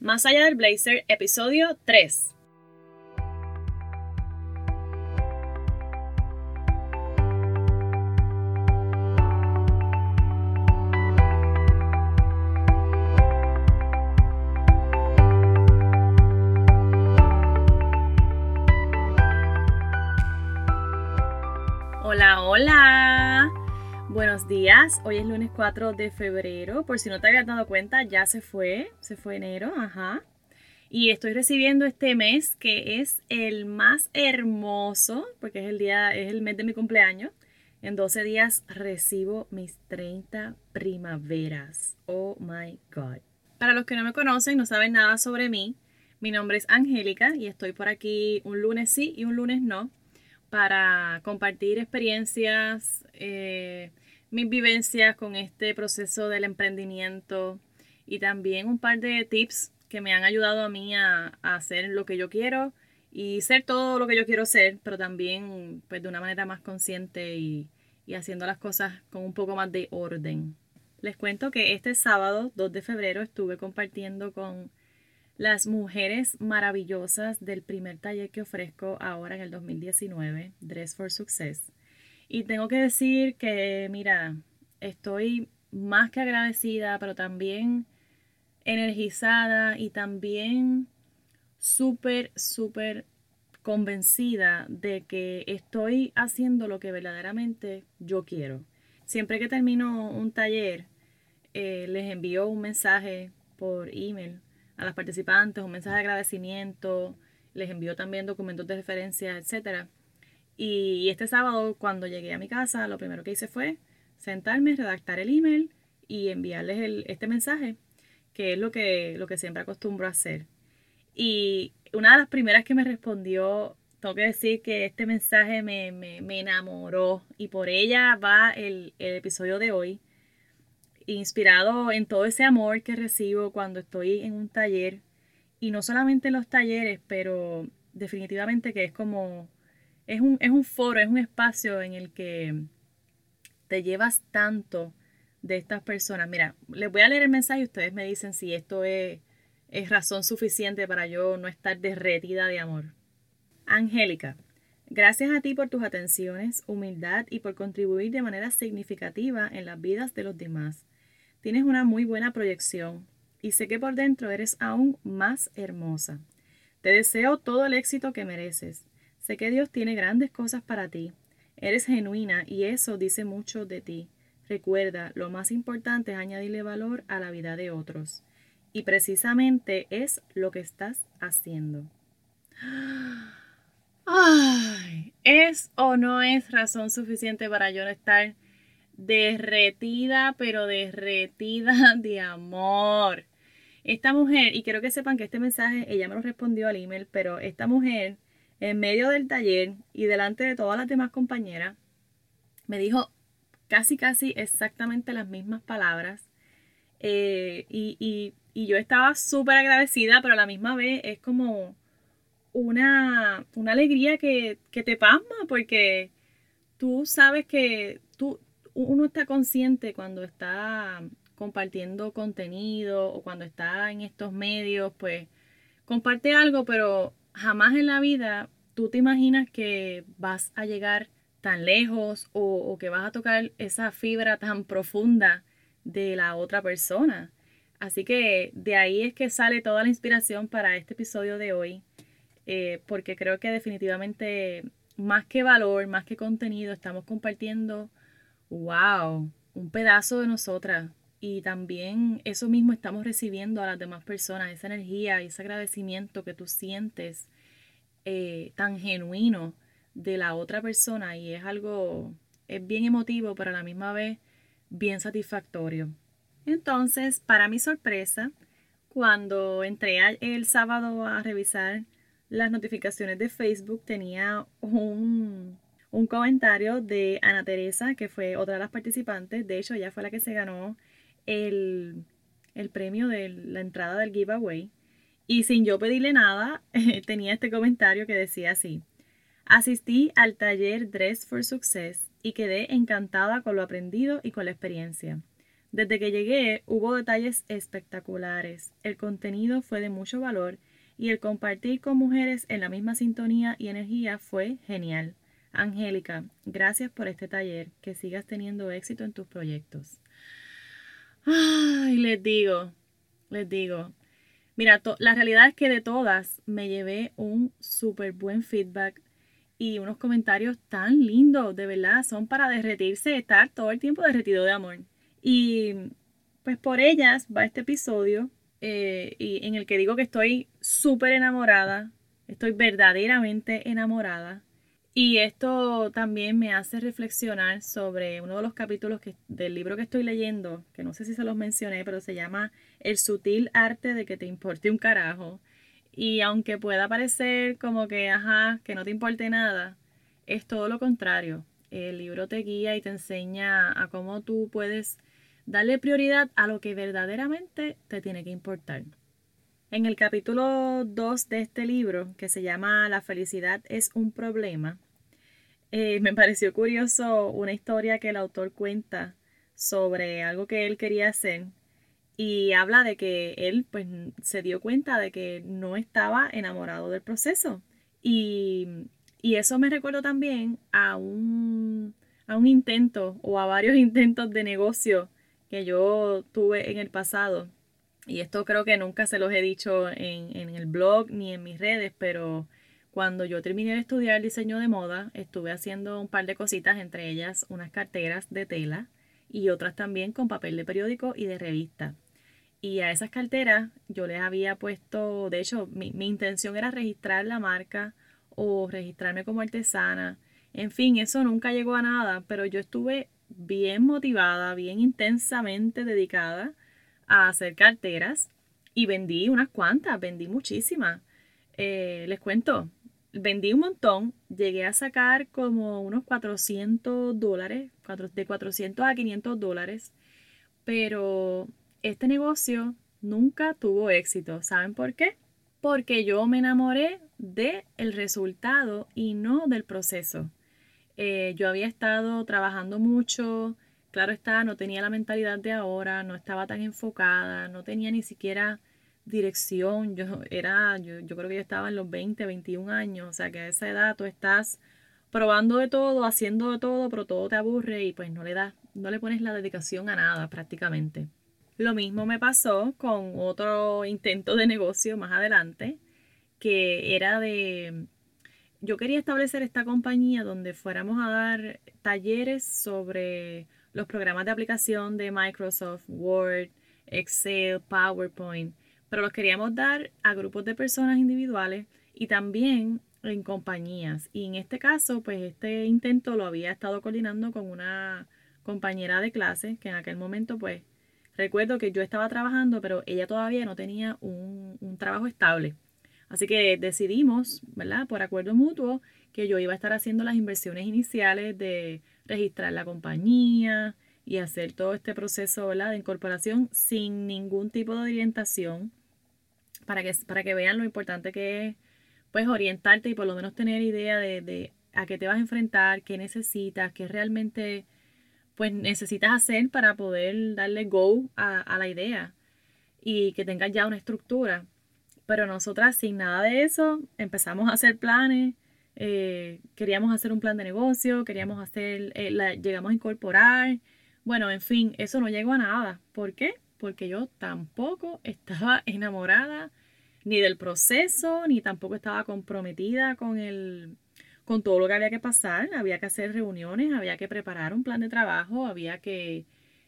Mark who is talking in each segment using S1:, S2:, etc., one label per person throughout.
S1: Más allá del blazer, episodio 3. Días. Hoy es lunes 4 de febrero. Por si no te habías dado cuenta, ya se fue. Se fue enero, ajá. Y estoy recibiendo este mes que es el más hermoso, porque es el día, es el mes de mi cumpleaños. En 12 días recibo mis 30 primaveras. Oh my God. Para los que no me conocen, no saben nada sobre mí, mi nombre es Angélica y estoy por aquí un lunes sí y un lunes no para compartir experiencias, eh, mis vivencias con este proceso del emprendimiento y también un par de tips que me han ayudado a mí a, hacer lo que yo quiero y ser todo lo que yo quiero ser, pero también pues de una manera más consciente y, y haciendo las cosas con un poco más de orden. Les cuento que este sábado 2 de febrero estuve compartiendo con las mujeres maravillosas del primer taller que ofrezco ahora en el 2019, Dress for Success. Y tengo que decir que, mira, estoy más que agradecida, pero también energizada y también súper, súper convencida de que estoy haciendo lo que verdaderamente yo quiero. Siempre que termino un taller, eh, les envío un mensaje por email a las participantes, un mensaje de agradecimiento, les envío también documentos de referencia, etc. Y este sábado, cuando llegué a mi casa, lo primero que hice fue sentarme, redactar el email y enviarles este mensaje, que es lo que, lo que siempre acostumbro a hacer. Y una de las primeras que me respondió, tengo que decir que este mensaje me, enamoró y por ella va el, el episodio de hoy inspirado en todo ese amor que recibo cuando estoy en un taller y no solamente en los talleres, pero definitivamente que es como, es un, es un foro, es un espacio en el que te llevas tanto de estas personas. Mira, les voy a leer el mensaje y ustedes me dicen si esto es, es razón suficiente para yo no estar derretida de amor. Angélica, gracias a ti por tus atenciones, humildad y por contribuir de manera significativa en las vidas de los demás. Tienes una muy buena proyección y sé que por dentro eres aún más hermosa. Te deseo todo el éxito que mereces. Sé que Dios tiene grandes cosas para ti. Eres genuina y eso dice mucho de ti. Recuerda, lo más importante es añadirle valor a la vida de otros. Y precisamente es lo que estás haciendo. Ay, ¿es o no es razón suficiente para yo no estar derretida, pero derretida de amor. Esta mujer, y quiero que sepan que este mensaje ella me lo respondió al email, pero esta mujer, en medio del taller y delante de todas las demás compañeras, me dijo casi, casi exactamente las mismas palabras. Eh, y, y, y, yo estaba súper agradecida, pero a la misma vez es como una, una alegría que, que te pasma, porque tú sabes que tú, uno está consciente cuando está compartiendo contenido o cuando está en estos medios, pues comparte algo, pero jamás en la vida tú te imaginas que vas a llegar tan lejos o, que vas a tocar esa fibra tan profunda de la otra persona. Así que de ahí es que sale toda la inspiración para este episodio de hoy, eh, porque creo que definitivamente más que valor, más que contenido, estamos compartiendo wow, un pedazo de nosotras. Y también eso mismo estamos recibiendo a las demás personas, esa energía ese agradecimiento que tú sientes eh, tan genuino de la otra persona y es algo, es bien emotivo, pero a la misma vez bien satisfactorio. Entonces, para mi sorpresa, cuando entré el sábado a revisar las notificaciones de Facebook, tenía un, un comentario de Ana Teresa, que fue otra de las participantes. De hecho, ella fue la que se ganó el, premio de la entrada del giveaway. Y sin yo pedirle nada, tenía este comentario que decía así. Asistí al taller Dress for Success y quedé encantada con lo aprendido y con la experiencia. Desde que llegué hubo detalles espectaculares, el contenido fue de mucho valor y el compartir con mujeres en la misma sintonía y energía fue genial. Angélica, gracias por este taller, que sigas teniendo éxito en tus proyectos. Ay, les digo, les digo, mira, la realidad es que de todas me llevé un súper buen feedback y unos comentarios tan lindos, de verdad, son para derretirse, estar todo el tiempo derretido de amor. Y pues por ellas va este episodio eh, y en el que digo que estoy súper enamorada, estoy verdaderamente enamorada. Y esto también me hace reflexionar sobre uno de los capítulos del libro que estoy leyendo, que no sé si se los mencioné, pero se llama El sutil arte de que te importe un carajo. Y aunque pueda parecer como que, ajá, que no te importe nada, es todo lo contrario. El libro te guía y te enseña a cómo tú puedes darle prioridad a lo que verdaderamente te tiene que importar. En el capítulo 2 de este libro, que se llama La felicidad es un problema, eh, me pareció curioso una historia que el autor cuenta sobre algo que él quería hacer y habla de que él pues se dio cuenta de que no estaba enamorado del proceso. Y, eso me recuerdo también a un, a un intento o a varios intentos de negocio que yo tuve en el pasado. Y esto creo que nunca se los he dicho en, en el blog ni en mis redes, pero cuando yo terminé de estudiar diseño de moda, estuve haciendo un par de cositas, entre ellas unas carteras de tela y otras también con papel de periódico y de revista. Y a esas carteras yo les había puesto, de hecho, mi, intención era registrar la marca o registrarme como artesana. En fin, eso nunca llegó a nada, pero yo estuve bien motivada, bien intensamente dedicada a hacer carteras y vendí unas cuantas, vendí muchísimas. Eh, les cuento, vendí un montón, llegué a sacar como unos 400 dólares, de 400 a 500 dólares, pero este negocio nunca tuvo éxito. ¿Saben por qué? Porque yo me enamoré del el resultado y no del proceso. Eh, yo había estado trabajando mucho, claro está, no tenía la mentalidad de ahora, no estaba tan enfocada, no tenía ni siquiera dirección. Yo era, yo, yo creo que yo estaba en los 20, 21 años, o sea que a esa edad tú estás probando de todo, haciendo de todo, pero todo te aburre y pues no le das, no le pones la dedicación a nada prácticamente. Lo mismo me pasó con otro intento de negocio más adelante, que era de, yo quería establecer esta compañía donde fuéramos a dar talleres sobre los programas de aplicación de Microsoft, Word, Excel, PowerPoint, pero los queríamos dar a grupos de personas individuales y también en compañías. Y en este caso, pues este intento lo había estado coordinando con una compañera de clase que en aquel momento pues Recuerdo que yo estaba trabajando, pero ella todavía no tenía un, trabajo estable. Así que decidimos, ¿verdad? Por acuerdo mutuo, que yo iba a estar haciendo las inversiones iniciales de registrar la compañía y hacer todo este proceso ¿verdad? de incorporación sin ningún tipo de orientación para que, para que vean lo importante que es pues orientarte y por lo menos tener idea de, de a qué te vas a enfrentar, qué necesitas, qué realmente pues necesitas hacer para poder darle go a, la idea y que tengas ya una estructura. Pero nosotras sin nada de eso empezamos a hacer planes, eh, queríamos hacer un plan de negocio, queríamos hacer, eh, llegamos a incorporar, bueno, en fin, eso no llegó a nada. ¿Por qué? Porque yo tampoco estaba enamorada ni del proceso, ni tampoco estaba comprometida con el, con todo lo que había que pasar, había que hacer reuniones, había que preparar un plan de trabajo, había que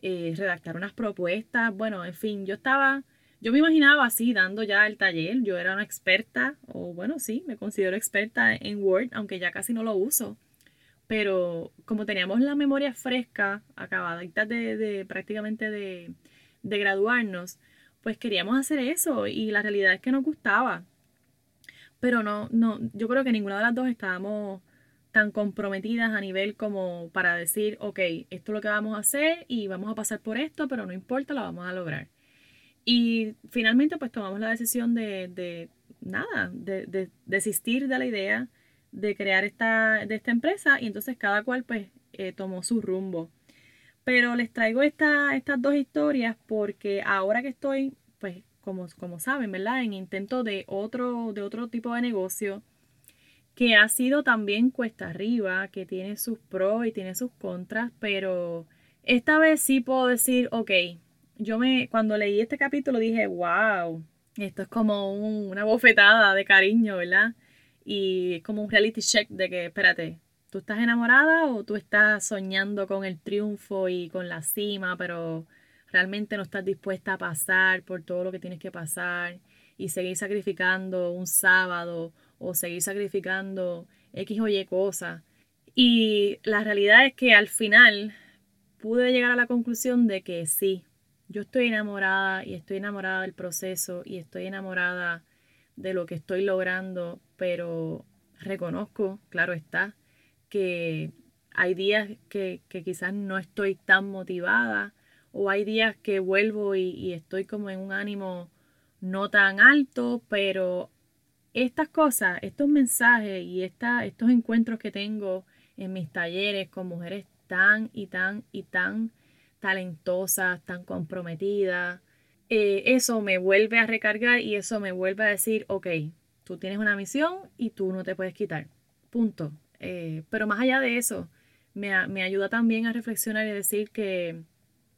S1: eh, redactar unas propuestas, bueno, en fin, yo estaba, yo me imaginaba así dando ya el taller, yo era una experta, o bueno, sí, me considero experta en Word, aunque ya casi no lo uso, pero como teníamos la memoria fresca, acabadita de, de prácticamente de, de graduarnos, pues queríamos hacer eso y la realidad es que nos gustaba. Pero no, no, yo creo que ninguna de las dos estábamos tan comprometidas a nivel como para decir, ok, esto es lo que vamos a hacer y vamos a pasar por esto, pero no importa, lo vamos a lograr. Y finalmente pues tomamos la decisión de, de nada, de, de, desistir de la idea de crear esta, de esta empresa y entonces cada cual pues eh, tomó su rumbo. Pero les traigo estas dos historias porque ahora que estoy, pues como, como saben, ¿verdad? En intento de otro, de otro tipo de negocio que ha sido también cuesta arriba, que tiene sus pros y tiene sus contras, pero esta vez sí puedo decir, ok, yo me, cuando leí este capítulo dije, wow, esto es como una bofetada de cariño, ¿verdad? Y es como un reality check de que, espérate, ¿tú estás enamorada o tú estás soñando con el triunfo y con la cima, pero realmente no estás dispuesta a pasar por todo lo que tienes que pasar y seguir sacrificando un sábado o seguir sacrificando X o Y cosas? Y la realidad es que al final pude llegar a la conclusión de que sí, yo estoy enamorada y estoy enamorada del proceso y estoy enamorada de lo que estoy logrando, pero reconozco, claro está, que hay días que, quizás no estoy tan motivada o hay días que vuelvo y, estoy como en un ánimo no tan alto, pero estas cosas, estos mensajes y estos encuentros que tengo en mis talleres con mujeres tan y tan y tan talentosas, tan comprometidas. Eh, eso me vuelve a recargar y eso me vuelve a decir, ok, tú tienes una misión y tú no te puedes quitar. Punto. Eh, pero más allá de eso, me, me ayuda también a reflexionar y decir que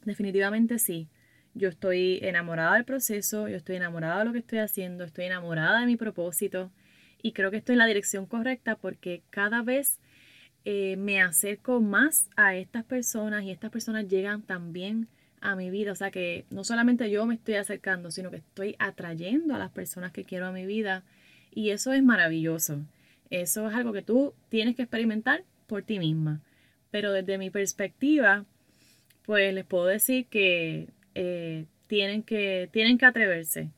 S1: definitivamente sí. Yo estoy enamorada del proceso, yo estoy enamorada de lo que estoy haciendo, estoy enamorada de mi propósito y creo que estoy en la dirección correcta porque cada vez eh, me acerco más a estas personas y estas personas llegan también a mi vida. O sea que no solamente yo me estoy acercando, sino que estoy atrayendo a las personas que quiero a mi vida. Y eso es maravilloso. Eso es algo que tú tienes que experimentar por ti misma. Pero desde mi perspectiva, pues les puedo decir que eh, tienen que, tienen que atreverse.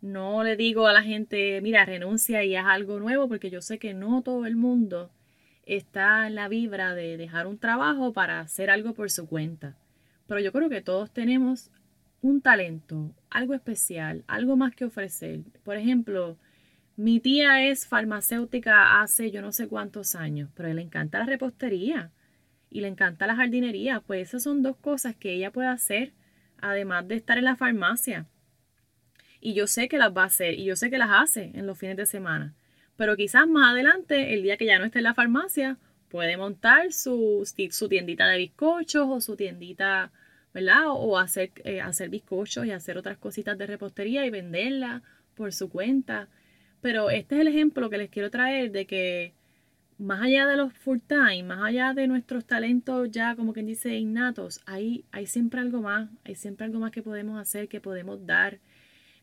S1: No le digo a la gente, mira, renuncia y haz algo nuevo, porque yo sé que no todo el mundo está en la vibra de dejar un trabajo para hacer algo por su cuenta. Pero yo creo que todos tenemos un talento, algo especial, algo más que ofrecer. Por ejemplo, mi tía es farmacéutica hace yo no sé cuántos años, pero le encanta la repostería y le encanta la jardinería. Pues esas son dos cosas que ella puede hacer, además de estar en la farmacia. Y yo sé que las va a hacer y yo sé que las hace en los fines de semana. Pero quizás más adelante, el día que ya no esté en la farmacia, puede montar su, su tiendita de bizcochos o su tiendita, ¿verdad? O, hacer, eh, hacer bizcochos y hacer otras cositas de repostería y venderla por su cuenta. Pero este es el ejemplo que les quiero traer de que más allá de los full time, más allá de nuestros talentos ya como quien dice innatos, hay, hay siempre algo más, hay siempre algo más que podemos hacer, que podemos dar,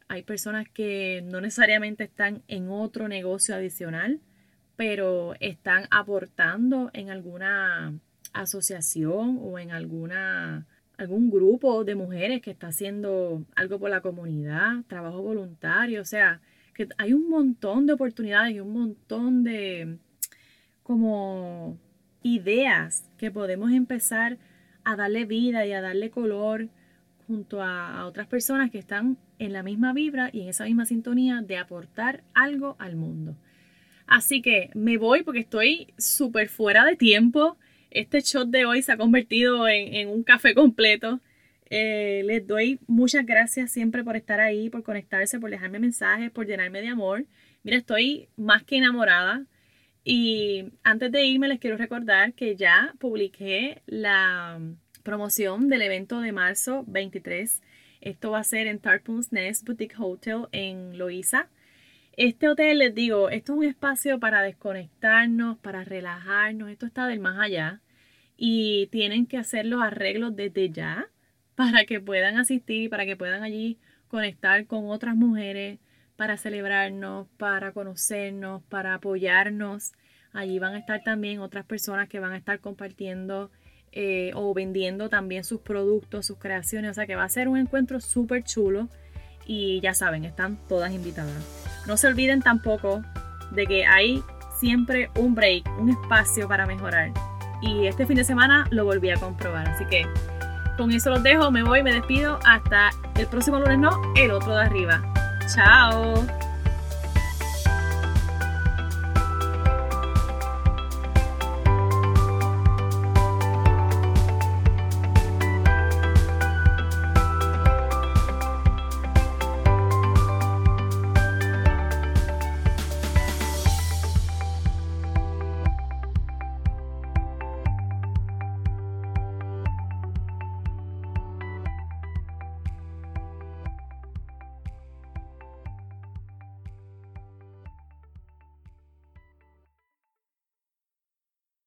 S1: hay personas que no necesariamente están en otro negocio adicional, pero están aportando en alguna asociación o en alguna algún grupo de mujeres que está haciendo algo por la comunidad, trabajo voluntario, o sea, que hay un montón de oportunidades y un montón de como ideas que podemos empezar a darle vida y a darle color junto a, otras personas que están en la misma vibra y en esa misma sintonía de aportar algo al mundo. Así que me voy porque estoy súper fuera de tiempo. Este shot de hoy se ha convertido en, un café completo. Eh, les doy muchas gracias siempre por estar ahí, por conectarse, por dejarme mensajes, por llenarme de amor. Mira, estoy más que enamorada. Y antes de irme les quiero recordar que ya publiqué la promoción del evento de marzo 23. Esto va a ser en Tarpon's Nest Boutique Hotel en Loíza. Este hotel, les digo, esto es un espacio para desconectarnos, para relajarnos. Esto está del más allá. Y tienen que hacer los arreglos desde ya para que puedan asistir y para que puedan allí conectar con otras mujeres, para celebrarnos, para conocernos, para apoyarnos. Allí van a estar también otras personas que van a estar compartiendo eh, o vendiendo también sus productos, sus creaciones. O sea que va a ser un encuentro súper chulo y ya saben, están todas invitadas. No se olviden tampoco de que hay siempre un break, un espacio para mejorar. Y este fin de semana lo volví a comprobar. Así que con eso los dejo, me voy, me despido. Hasta el próximo lunes, no, el otro de arriba. Chao.